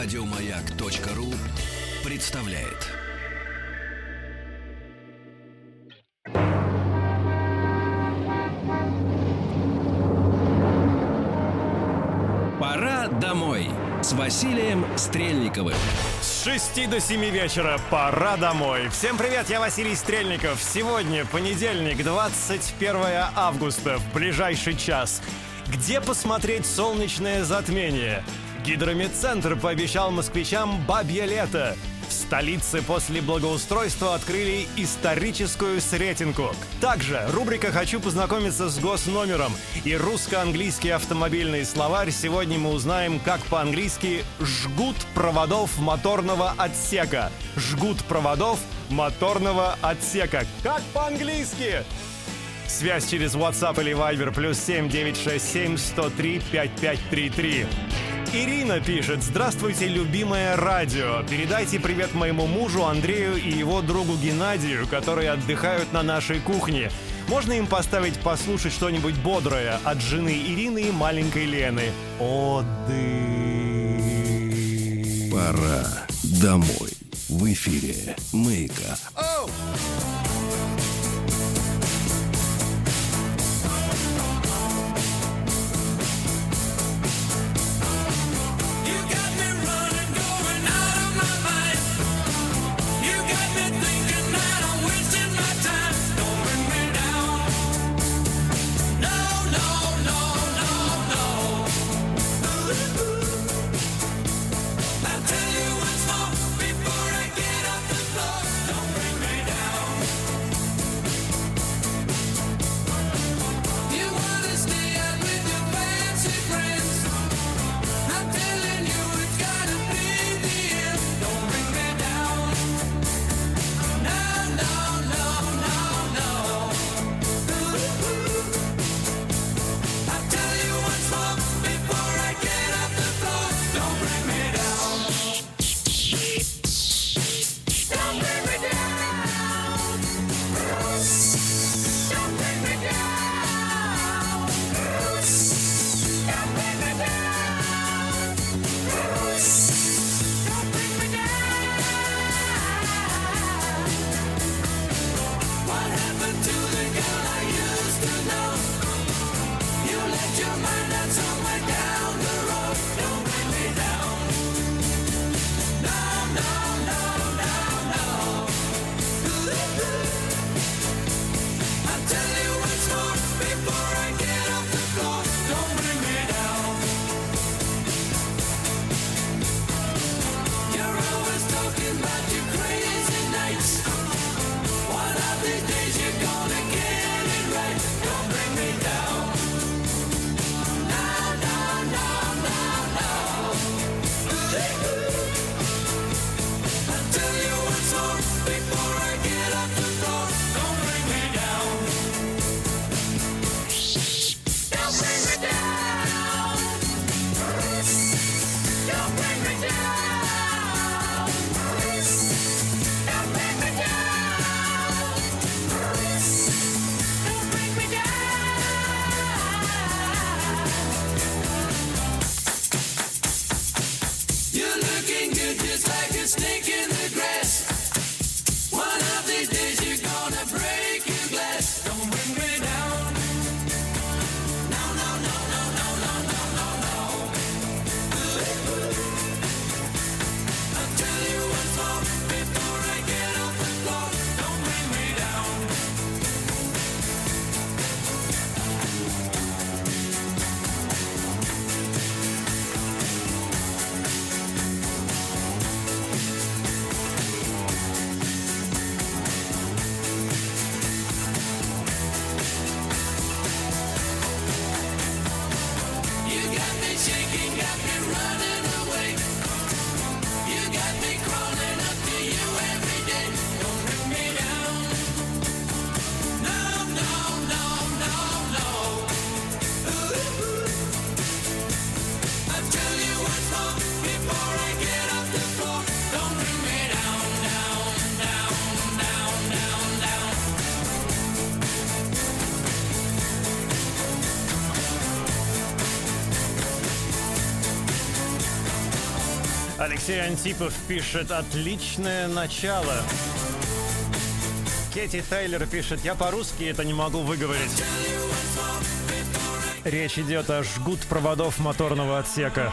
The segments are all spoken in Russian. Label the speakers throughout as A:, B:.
A: Радиомаяк.ру представляет. Пора домой с Василием Стрельниковым.
B: С 6 до 7 вечера пора домой. Всем привет, я Василий Стрельников. Сегодня понедельник, 21 августа, в ближайший час. Где посмотреть солнечное затмение? Гидромедцентр пообещал москвичам «Бабье лето». В столице после благоустройства открыли историческую сретинку. Также рубрика «Хочу познакомиться с госномером» и русско-английский автомобильный словарь. Сегодня мы узнаем, как по-английски «жгут проводов моторного отсека». «Жгут проводов моторного отсека». Как по-английски? Связь через WhatsApp или Viber плюс 7 967 103 5533. Ирина пишет. Здравствуйте, любимое радио. Передайте привет моему мужу Андрею и его другу Геннадию, которые отдыхают на нашей кухне. Можно им поставить послушать что-нибудь бодрое от жены Ирины и маленькой Лены. Отдых.
A: Пора домой. В эфире
C: «Мейкап». Oh!
B: Алексей Антипов пишет «Отличное начало». Кэти Тейлор пишет «Я по-русски это не могу выговорить». Речь идет о жгут проводов моторного отсека.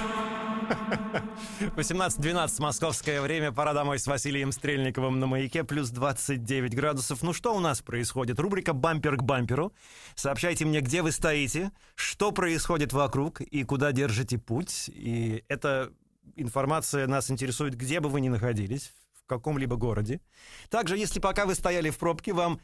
B: 18.12 московское время. Пора домой с Василием Стрельниковым на маяке. Плюс 29 градусов. Ну что у нас происходит? Рубрика «Бампер к бамперу». Сообщайте мне, где вы стоите, что происходит вокруг и куда держите путь. И эта информация нас интересует, где бы вы ни находились, в каком-либо городе. Также, если пока вы стояли в пробке, вам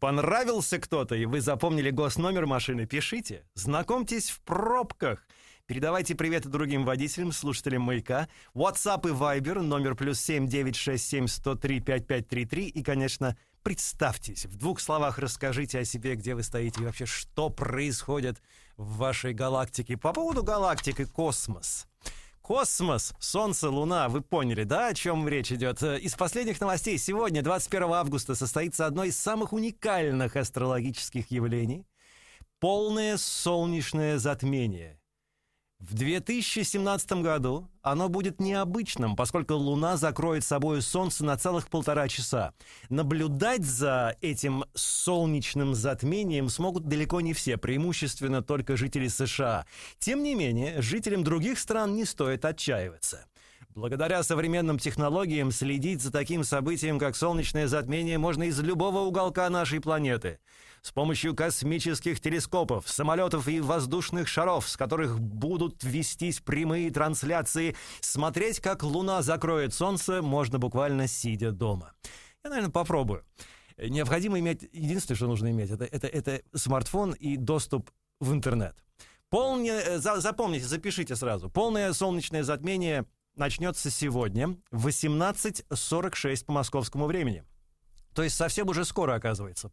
B: понравился кто-то, и вы запомнили госномер машины, пишите. Знакомьтесь в пробках. Передавайте привет другим водителям, слушателям «Маяка». WhatsApp и Viber, номер плюс 7 967 103 5533. И, конечно, представьтесь. В двух словах расскажите о себе, где вы стоите и вообще, что происходит в вашей галактике. По поводу галактики космос. Космос, Солнце, Луна, вы поняли, да, о чем речь идет? Э, Из последних новостей сегодня, 21 августа, состоится одно из самых уникальных астрологических явлений — полное солнечное затмение. В 2017 году оно будет необычным, поскольку Луна закроет собой Солнце на целых полтора часа. Наблюдать за этим солнечным затмением смогут далеко не все, преимущественно только жители США. Тем не менее, жителям других стран не стоит отчаиваться. Благодаря современным технологиям следить за таким событием, как солнечное затмение, можно из любого уголка нашей планеты. С помощью космических телескопов, самолетов и воздушных шаров, с которых будут вестись прямые трансляции, смотреть, как Луна закроет Солнце, можно буквально сидя дома. Я, наверное, попробую. Необходимо иметь... Единственное, что нужно иметь, это, это, это смартфон и доступ в интернет. Полне, э, за- запомните, запишите сразу. Полное солнечное затмение начнется сегодня в 18.46 по московскому времени. То есть совсем уже скоро, оказывается.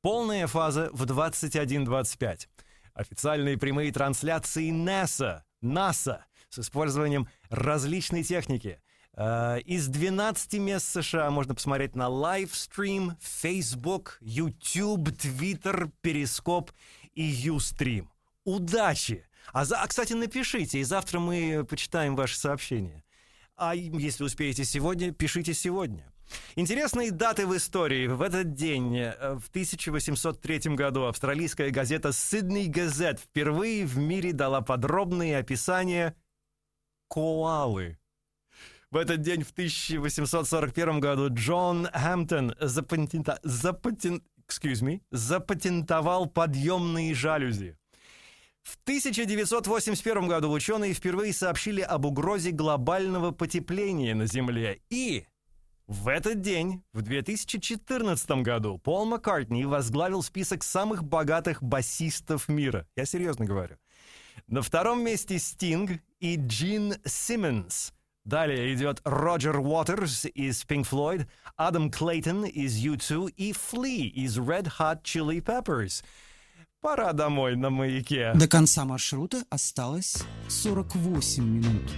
B: Полная фаза в 21.25. Официальные прямые трансляции НАСА, НАСА с использованием различной техники. Э, Из 12 мест США можно посмотреть на лайвстрим, Facebook, YouTube, Twitter, Перископ и Ustream. Удачи! А, за, а, кстати, напишите, и завтра мы почитаем ваши сообщения. А если успеете сегодня, пишите сегодня. Интересные даты в истории. В этот день, э, в 1803 году, австралийская газета «Сидней Газет» впервые в мире дала подробные описания коалы. В этот день, в 1841 году, Джон Хэмптон запатента- запатен- excuse me, запатентовал подъемные жалюзи. В 1981 году ученые впервые сообщили об угрозе глобального потепления на Земле. И в этот день, в 2014 году, Пол Маккартни возглавил список самых богатых басистов мира. Я серьезно говорю. На втором месте Стинг и Джин Симмонс. Далее идет Роджер Уотерс из Pink Floyd, Адам Клейтон из U2 и Фли из Red Hot Chili Peppers. Пора домой на маяке.
D: До конца маршрута осталось 48 минут.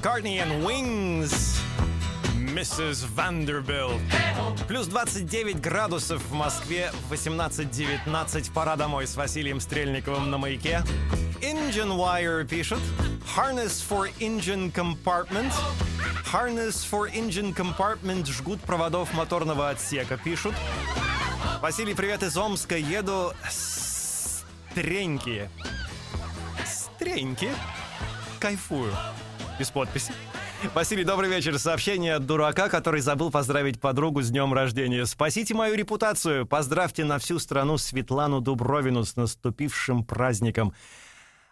B: McCartney and Wings. Mrs. Vanderbilt. Плюс 29 градусов в Москве, 18-19. Пора домой с Василием Стрельниковым на маяке. Engine Wire пишет. Harness for engine compartment. Harness for engine compartment. Жгут проводов моторного отсека, пишут. Василий, привет из Омска. Еду с Треньки. Стреньки? Кайфую. Без подписи. Василий, добрый вечер. Сообщение от дурака, который забыл поздравить подругу с днем рождения. Спасите мою репутацию. Поздравьте на всю страну Светлану Дубровину с наступившим праздником.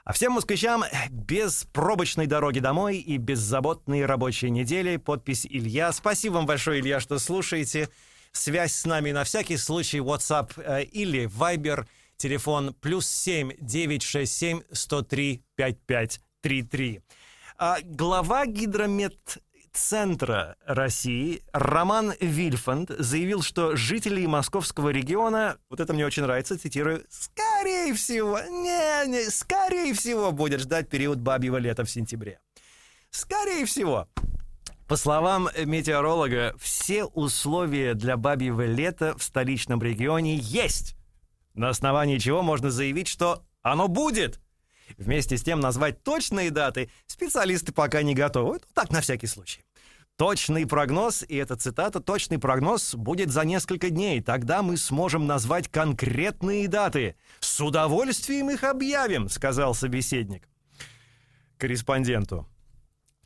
B: А всем москвичам без пробочной дороги домой и беззаботной рабочей недели. Подпись Илья. Спасибо вам большое, Илья, что слушаете. Связь с нами на всякий случай WhatsApp э, или Viber. Телефон плюс 7 967 103 5533. А глава гидрометцентра России Роман Вильфанд заявил, что жителей московского региона, вот это мне очень нравится, цитирую, скорее всего, не, не, скорее всего будет ждать период бабьего лета в сентябре. Скорее всего. По словам метеоролога, все условия для бабьего лета в столичном регионе есть. На основании чего можно заявить, что оно будет. Вместе с тем назвать точные даты специалисты пока не готовы. Ну, Так, на всякий случай. Точный прогноз, и эта цитата, точный прогноз будет за несколько дней. Тогда мы сможем назвать конкретные даты. С удовольствием их объявим, сказал собеседник. Корреспонденту.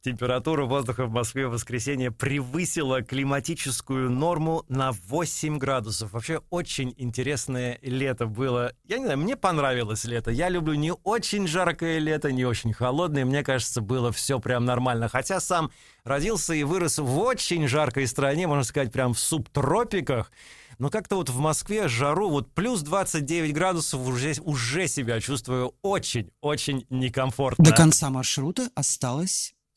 B: Температура воздуха в Москве в воскресенье превысила климатическую норму на 8 градусов. Вообще очень интересное лето было. Я не знаю, мне понравилось лето. Я люблю не очень жаркое лето, не очень холодное. Мне кажется, было все прям нормально. Хотя сам родился и вырос в очень жаркой стране, можно сказать, прям в субтропиках. Но как-то вот в Москве жару, вот плюс 29 градусов уже, уже себя чувствую очень-очень некомфортно.
D: До конца маршрута осталось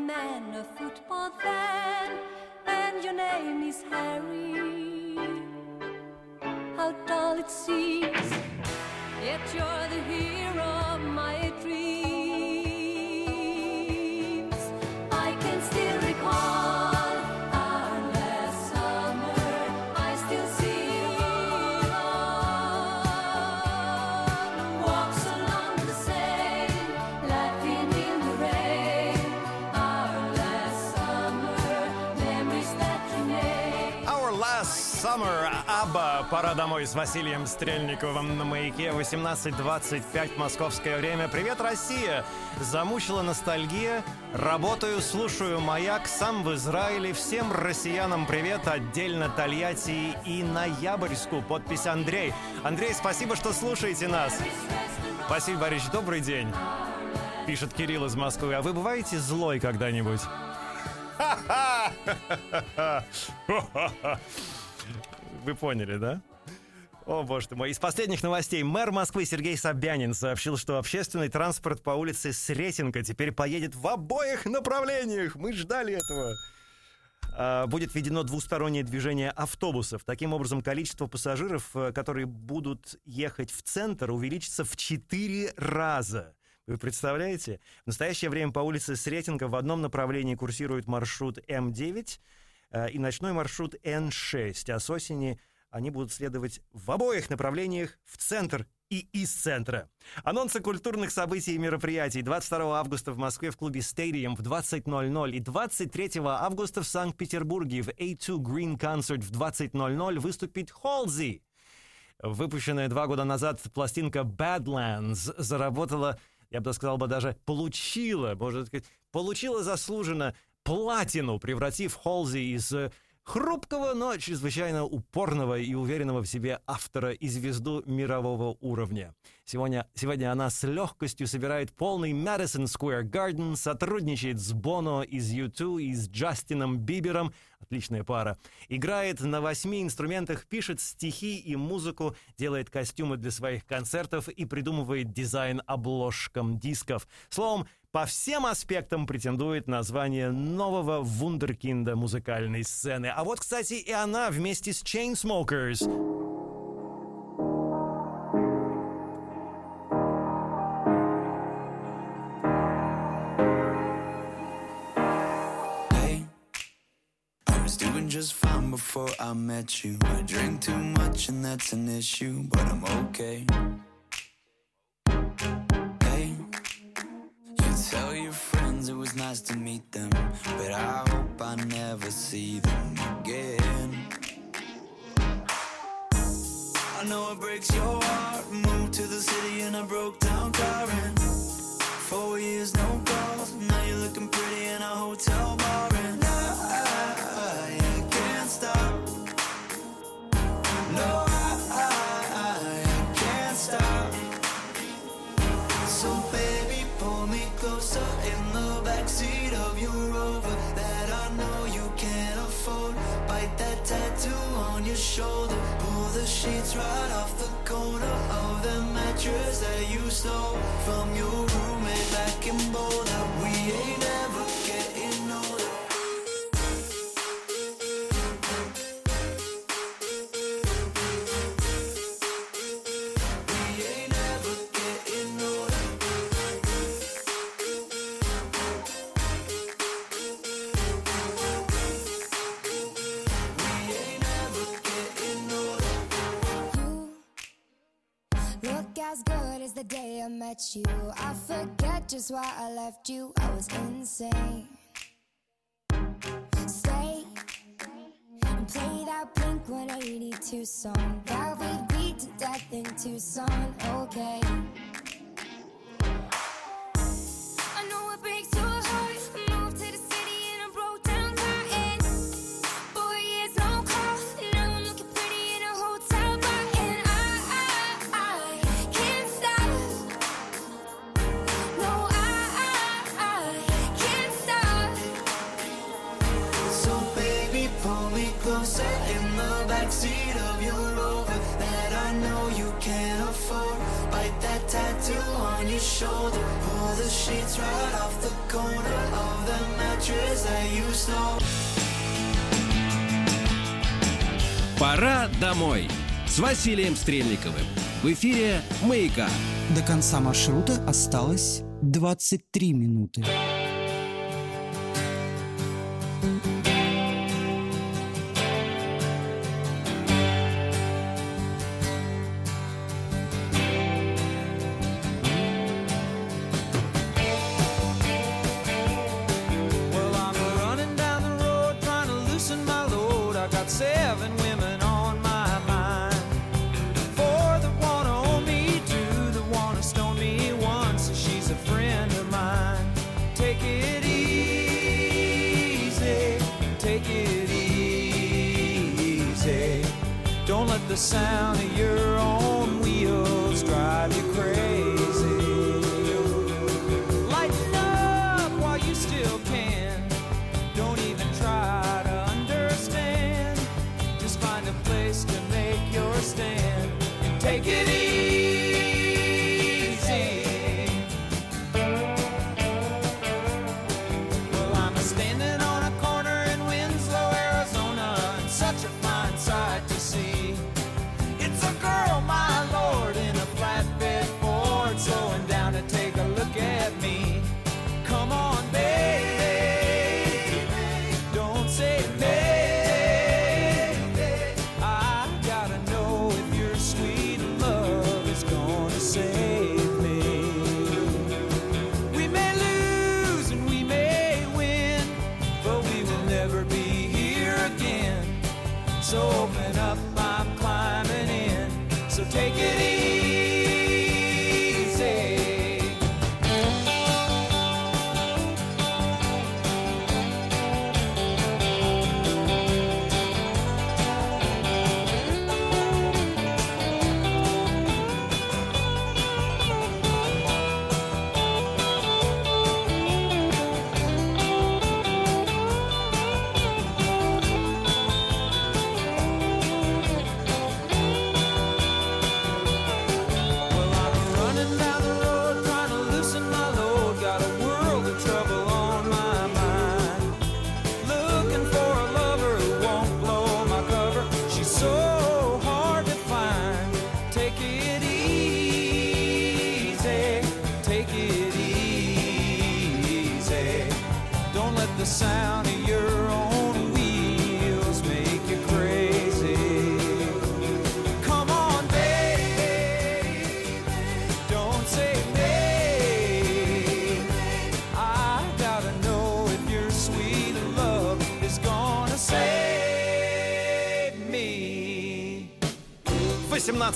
E: man a football fan, and your name is Harry. How dull it seems, yet you're the hero,
B: of my. Пора домой с Василием Стрельниковым на маяке, 18.25 московское время. Привет, Россия! Замучила ностальгия, работаю, слушаю маяк, сам в Израиле. Всем россиянам привет, отдельно Тольятти и Ноябрьску. Подпись Андрей. Андрей, спасибо, что слушаете нас. Спасибо, Борис, добрый день. Пишет Кирилл из Москвы. А вы бываете злой когда-нибудь? Вы поняли, да? О, боже мой. Из последних новостей. Мэр Москвы Сергей Собянин сообщил, что общественный транспорт по улице Сретенка теперь поедет в обоих направлениях. Мы ждали этого. А, Будет введено двустороннее движение автобусов. Таким образом, количество пассажиров, э, которые будут ехать в центр, увеличится в 4 раза. Вы представляете? В настоящее время по улице Сретенка в одном направлении курсирует маршрут М9 э, и ночной маршрут Н6. А с осени они будут следовать в обоих направлениях в центр и из центра. Анонсы культурных событий и мероприятий. 22 августа в Москве в клубе Stadium в 20.00 и 23 августа в Санкт-Петербурге в A2 Green Concert в 20.00 выступит Холзи. Выпущенная два года назад пластинка Badlands заработала, я бы сказал бы даже получила, можно сказать, получила заслуженно платину, превратив Холзи из э, хрупкого, но чрезвычайно упорного и уверенного в себе автора и звезду мирового уровня. Сегодня, сегодня она с легкостью собирает полный Madison Square Garden, сотрудничает с Боно из U2 и с Джастином Бибером, отличная пара, играет на восьми инструментах, пишет стихи и музыку, делает костюмы для своих концертов и придумывает дизайн обложкам дисков. Словом, по всем аспектам претендует на звание нового вундеркинда музыкальной сцены. А вот, кстати, и она вместе с Chainsmokers.
F: I met you. I drink too much and that's an issue, but I'm okay. Nice to meet them, but I hope I never see them again. I know it breaks your heart. Moved to the city in a broke down car and Four years, no sheets right off the corner of the mattress that you stole
G: look as good as the day I met you. I forget just why I left you. I was insane. Stay and play that Blink 182 song that we beat to death in Tucson. Okay.
F: Shoulder. Pull the sheets right off the corner of the mattress that you stole.
A: Пора домой с Василием Стрельниковым. В эфире «Маяка».
D: До конца маршрута осталось 23 минуты.
C: I got seven women on my mind. Four that wanna own me, two that wanna stone me, one says so she's a friend of mine. Take it easy, take it easy. Don't let the sound of your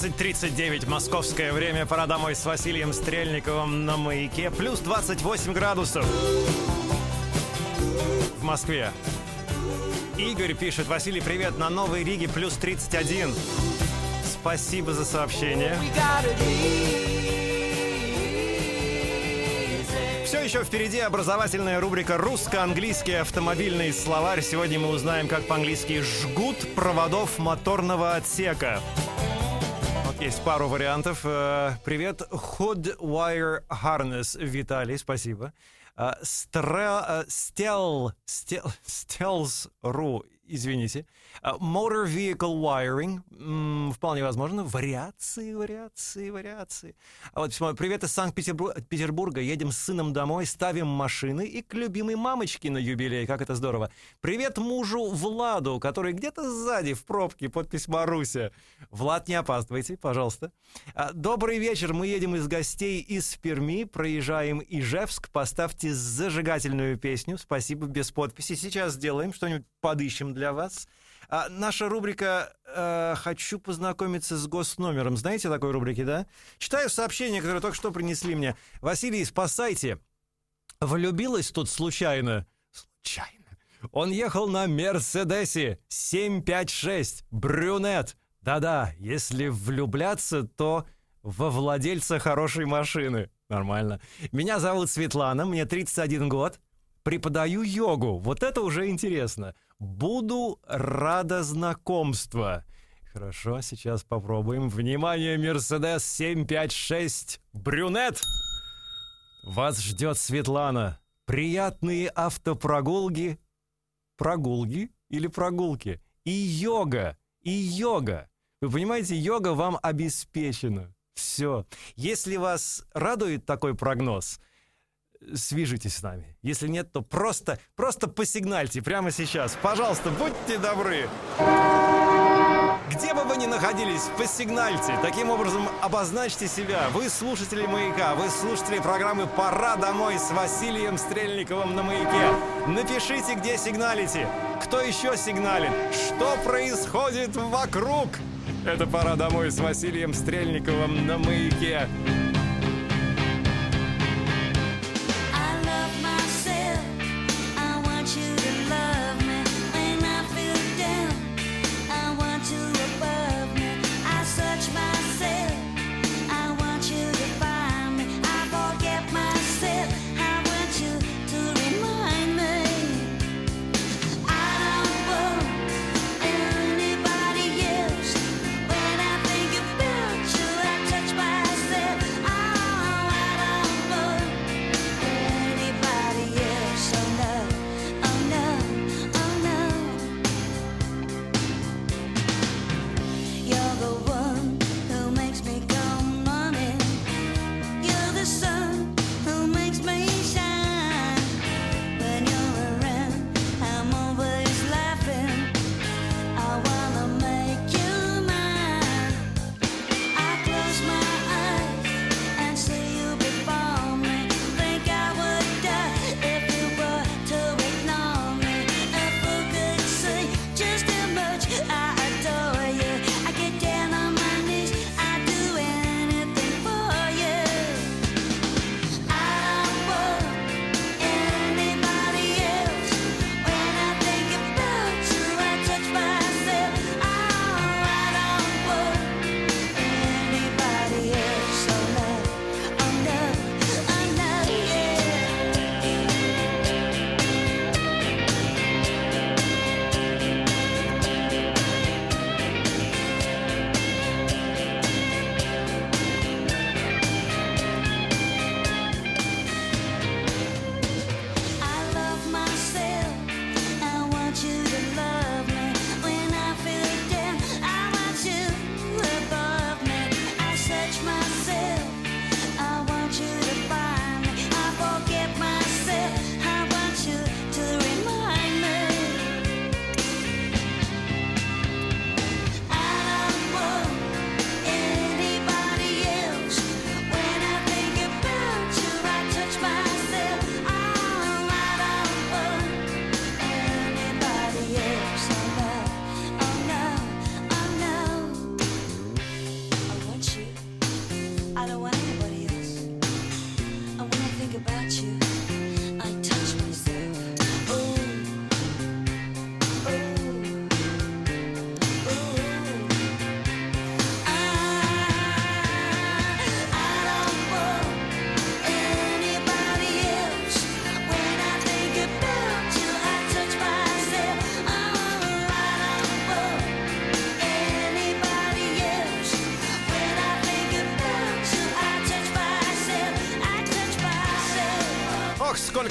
B: 18.39 московское время. Пора домой с Василием Стрельниковым на маяке. Плюс 28 градусов в Москве. Игорь пишет, Василий, привет, на Новой Риге плюс 31. Спасибо за сообщение. Все еще впереди образовательная рубрика «Русско-английский автомобильный словарь». Сегодня мы узнаем, как по-английски «жгут проводов моторного отсека». Есть пару вариантов. Э, Привет, Hood Wire Harness, Виталий, спасибо. Э, э, Стел, Стел, Стелс.ру, извините. Э, Motor Vehicle Wiring, м, вполне возможно. Вариации, вариации, вариации. А вот письмо. Привет из Санкт-Петербурга. Едем с сыном домой, ставим машины и к любимой мамочке на юбилей. Как это здорово. Привет мужу Владу, который где-то сзади в пробке. Подпись Маруся. Влад, не опаздывайте, пожалуйста. А, Добрый вечер. Мы едем из гостей из Перми. Проезжаем Ижевск. Поставьте зажигательную песню. Спасибо, без подписи. Сейчас сделаем что-нибудь подыщем для вас. А, наша рубрика э, «Хочу познакомиться с госномером». Знаете такой рубрики, да? Читаю сообщение, которое только что принесли мне. Василий, спасайте. Влюбилась тут случайно. Случайно. Он ехал на Мерседесе 756, брюнет. Да-да, если влюбляться, то во владельца хорошей машины. Нормально. Меня зовут Светлана, мне 31 год. Преподаю йогу. Вот это уже интересно. Буду рада знакомству. Хорошо, сейчас попробуем. Внимание, Мерседес 756, брюнет. Вас ждет Светлана. Приятные автопрогулки. Прогулки или прогулки? И йога. И йога. Вы понимаете, йога вам обеспечена. Все. Если вас радует такой прогноз, свяжитесь с нами. Если нет, то просто, просто посигнальте прямо сейчас. Пожалуйста, будьте добры. Где бы вы ни находились, посигнальте. Таким образом, обозначьте себя. Вы слушатели «Маяка», вы слушатели программы «Пора домой» с Василием Стрельниковым на «Маяке». Напишите, где сигналите. Кто еще сигналит? Что происходит вокруг? Это «Пора домой» с Василием Стрельниковым на «Маяке».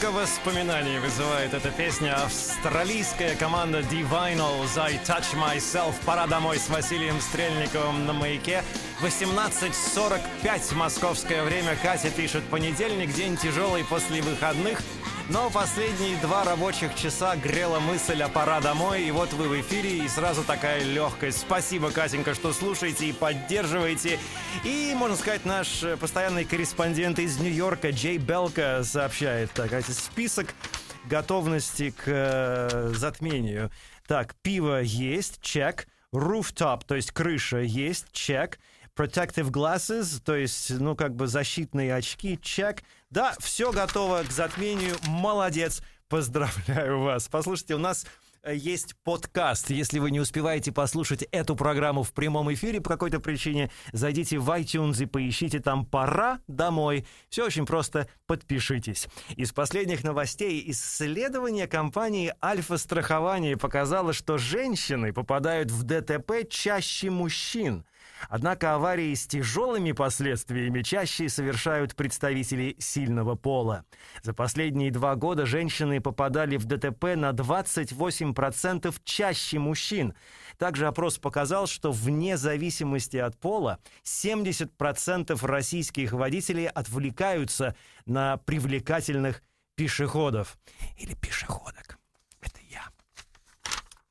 B: Столько воспоминаний вызывает эта песня. Австралийская команда D-Vinyls I Touch Myself. Пора домой с Василием Стрельниковым на маяке. 18.45 московское время. Катя пишет понедельник, день тяжелый после выходных. Но последние два рабочих часа грела мысль о пора домой, и вот вы в эфире, и сразу такая легкость. Спасибо, Катенька, что слушаете и поддерживаете. И, можно сказать, наш э, постоянный корреспондент из Нью-Йорка Джей Белка сообщает, так, а список готовности к э, затмению. Так, пиво есть, чек. Rooftop, то есть крыша есть, чек. Protective glasses, то есть, ну, как бы защитные очки, чек. Да, все готово к затмению. Молодец. Поздравляю вас. Послушайте, у нас э, есть подкаст. Если вы не успеваете послушать эту программу в прямом эфире по какой-то причине, зайдите в iTunes и поищите там «Пора домой». Все очень просто. Подпишитесь. Из последних новостей исследование компании «Альфа-страхование» показало, что женщины попадают в ДТП чаще мужчин. Однако аварии с тяжелыми последствиями чаще совершают представители сильного пола. За последние два года женщины попадали в ДТП на 28% чаще мужчин. Также опрос показал, что вне зависимости от пола 70% российских водителей отвлекаются на привлекательных пешеходов или пешеходок.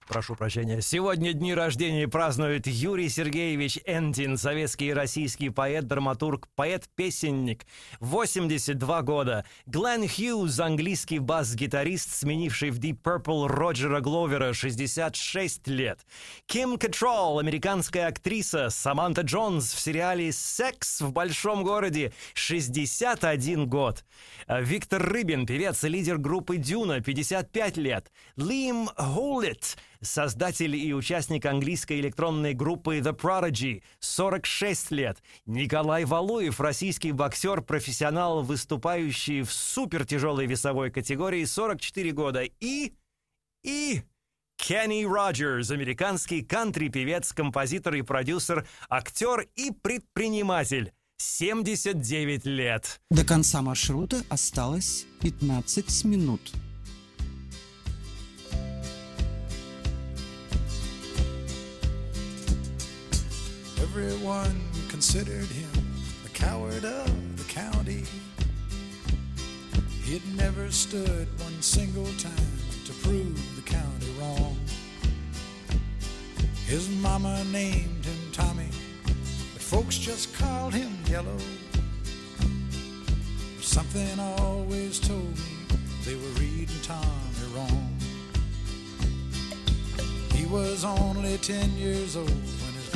B: Прошу прощения. Сегодня дни рождения празднует Юрий Сергеевич Энтин, советский и российский поэт, драматург, поэт-песенник. 82 года. Глен Хьюз, английский бас-гитарист, сменивший в Deep Purple Роджера Гловера, 66 лет. Ким Кэтролл, американская актриса. Саманта Джонс в сериале «Секс в большом городе», 61 год. Виктор Рыбин, певец и лидер группы «Дюна», 55 лет. Лим Холлет, создатель и участник английской электронной группы The Prodigy, 46 лет. Николай Валуев, российский боксер, профессионал, выступающий в супертяжелой весовой категории, 44 года. И... и... Кенни Роджерс, американский кантри-певец, композитор и продюсер, актер и предприниматель. 79 лет.
D: До конца маршрута осталось 15 минут.
H: Everyone considered him the coward of the county. He'd never stood one single time to prove the county wrong. His mama named him Tommy, but folks just called him Yellow. Something always told me they were reading Tommy wrong. He was only 10 years old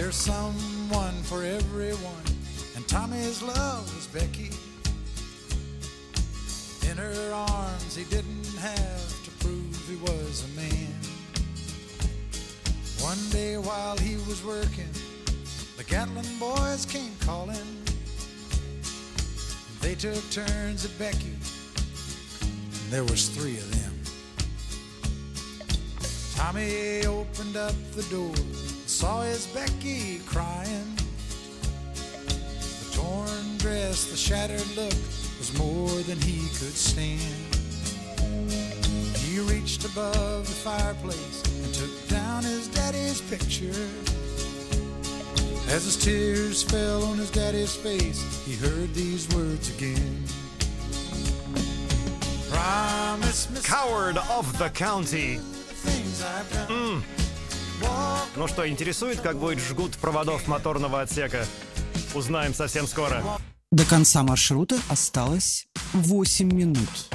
H: There's someone for everyone, and Tommy's love was Becky. In her arms, he didn't have to prove he was a man. One day while he was working, the Gatlin boys came calling. They took turns at Becky, and there was three of them. Tommy opened up the door, saw his Becky crying. The torn dress, the shattered look was more than he could stand. He reached above the fireplace and took down his daddy's picture. As his tears fell on his daddy's face, he heard these words again. Promise
B: Coward of the County.
H: the
B: Ну что, интересует, как будет жгут проводов моторного отсека? Узнаем совсем скоро.
D: До конца маршрута осталось 8 минут.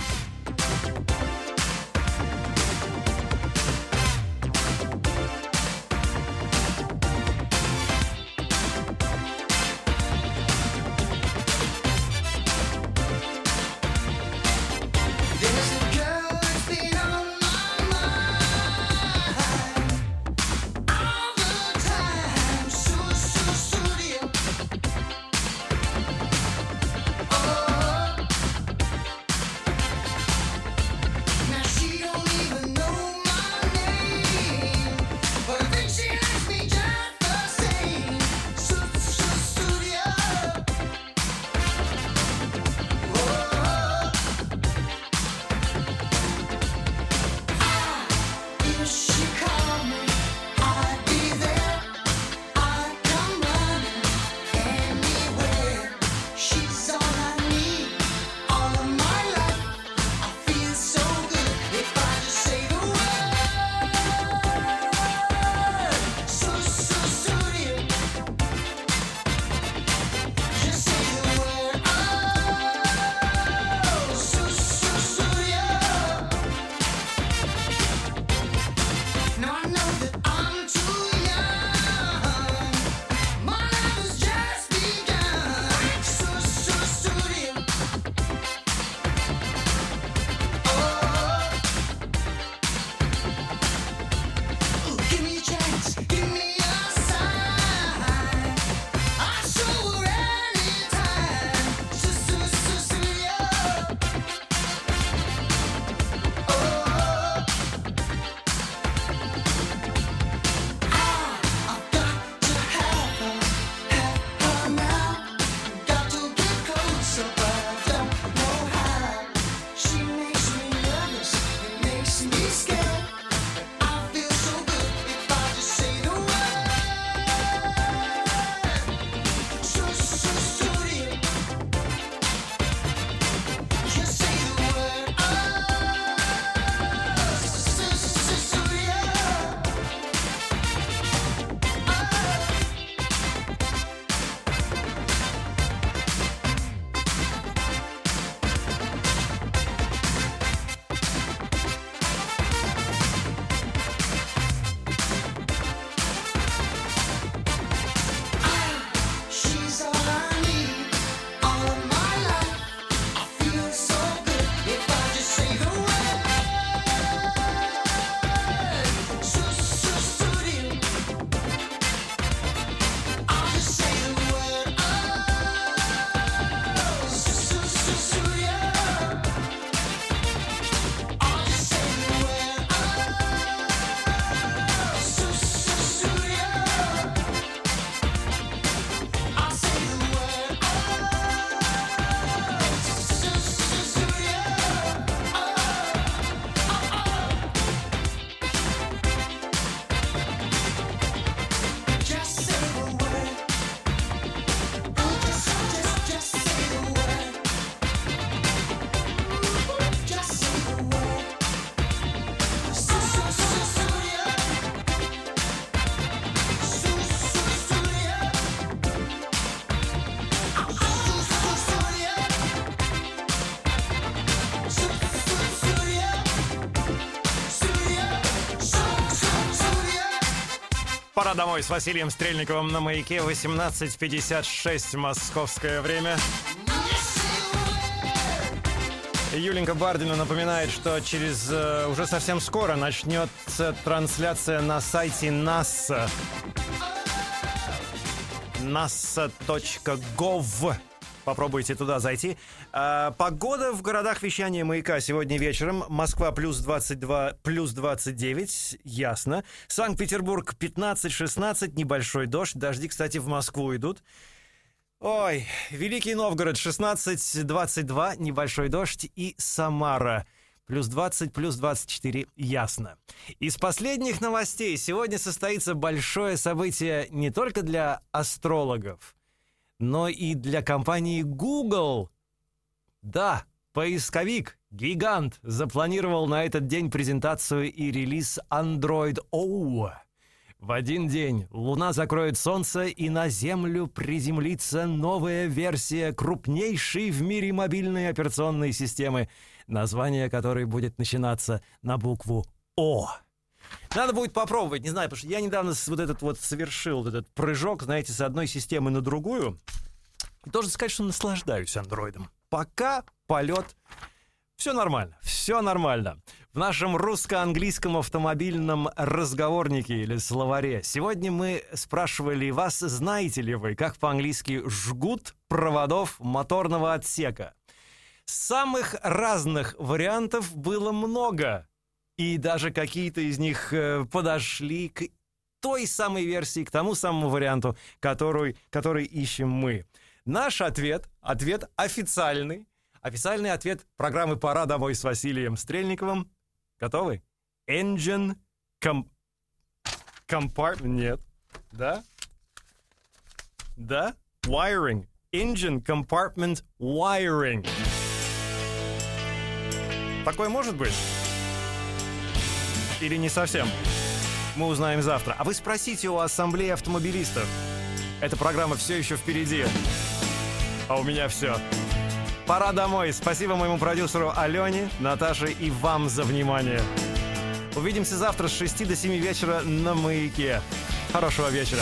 B: «Пора домой» с Василием Стрельниковым на «Маяке». 18.56 московское время. Юленька Бардина напоминает, что через э, уже совсем скоро начнется трансляция на сайте НАСА. nasa.gov Попробуйте туда зайти. А, погода в городах вещания маяка сегодня вечером. Москва плюс 22, плюс 29, ясно. Санкт-Петербург 15-16, небольшой дождь. Дожди, кстати, в Москву идут. Ой, Великий Новгород 16-22, небольшой дождь. И Самара плюс 20, плюс 24, ясно. Из последних новостей сегодня состоится большое событие не только для астрологов – но и для компании Google. Да, поисковик, гигант, запланировал на этот день презентацию и релиз Android O. В один день Луна закроет Солнце, и на Землю приземлится новая версия крупнейшей в мире мобильной операционной системы, название которой будет начинаться на букву «О». Надо будет попробовать, не знаю, потому что я недавно вот этот вот совершил вот этот прыжок, знаете, с одной системы на другую. Должен сказать, что наслаждаюсь андроидом. Пока полет все нормально, все нормально. В нашем русско-английском автомобильном разговорнике или словаре сегодня мы спрашивали вас, знаете ли вы, как по-английски жгут проводов моторного отсека. Самых разных вариантов было много. И даже какие-то из них э, подошли к той самой версии, к тому самому варианту, который, который ищем мы. Наш ответ, ответ официальный, официальный ответ программы «Пора домой» с Василием Стрельниковым. Готовы? Engine com... compartment... Нет. Да? Да? Wiring. Engine compartment wiring. Такое может быть? Или не совсем? Мы узнаем завтра. А вы спросите у ассамблеи автомобилистов. Эта программа все еще впереди. А у меня все. Пора домой. Спасибо моему продюсеру Алене, Наташе и вам за внимание. Увидимся завтра с 6 до 7 вечера на «Маяке». Хорошего вечера.